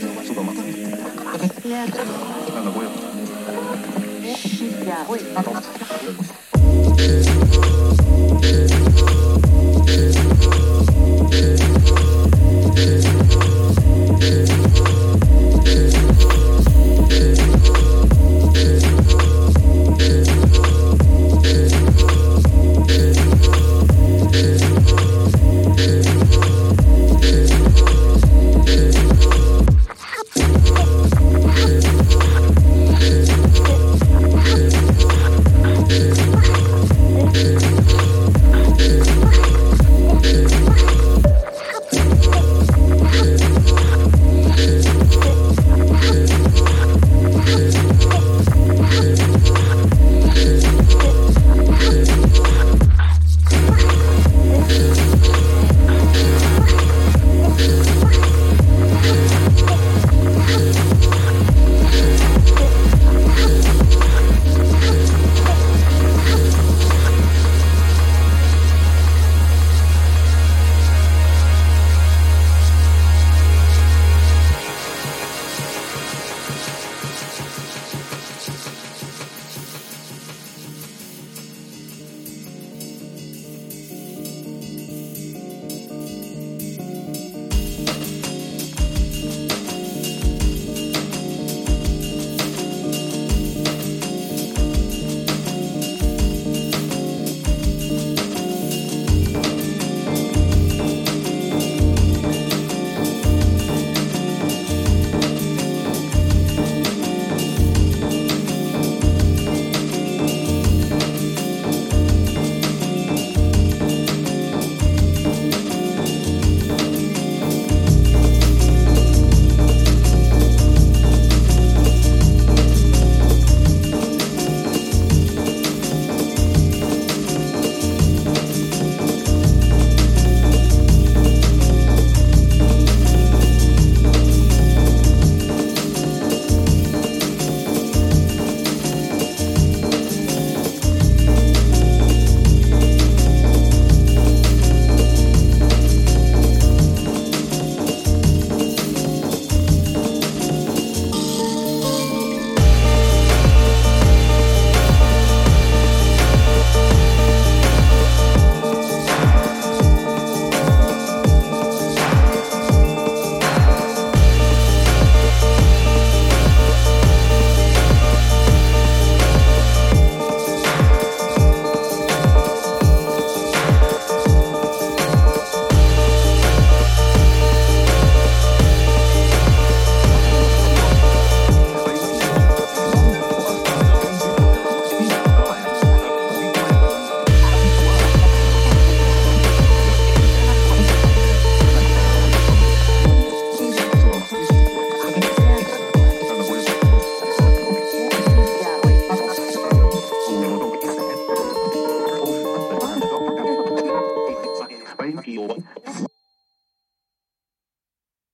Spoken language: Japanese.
そう Yes.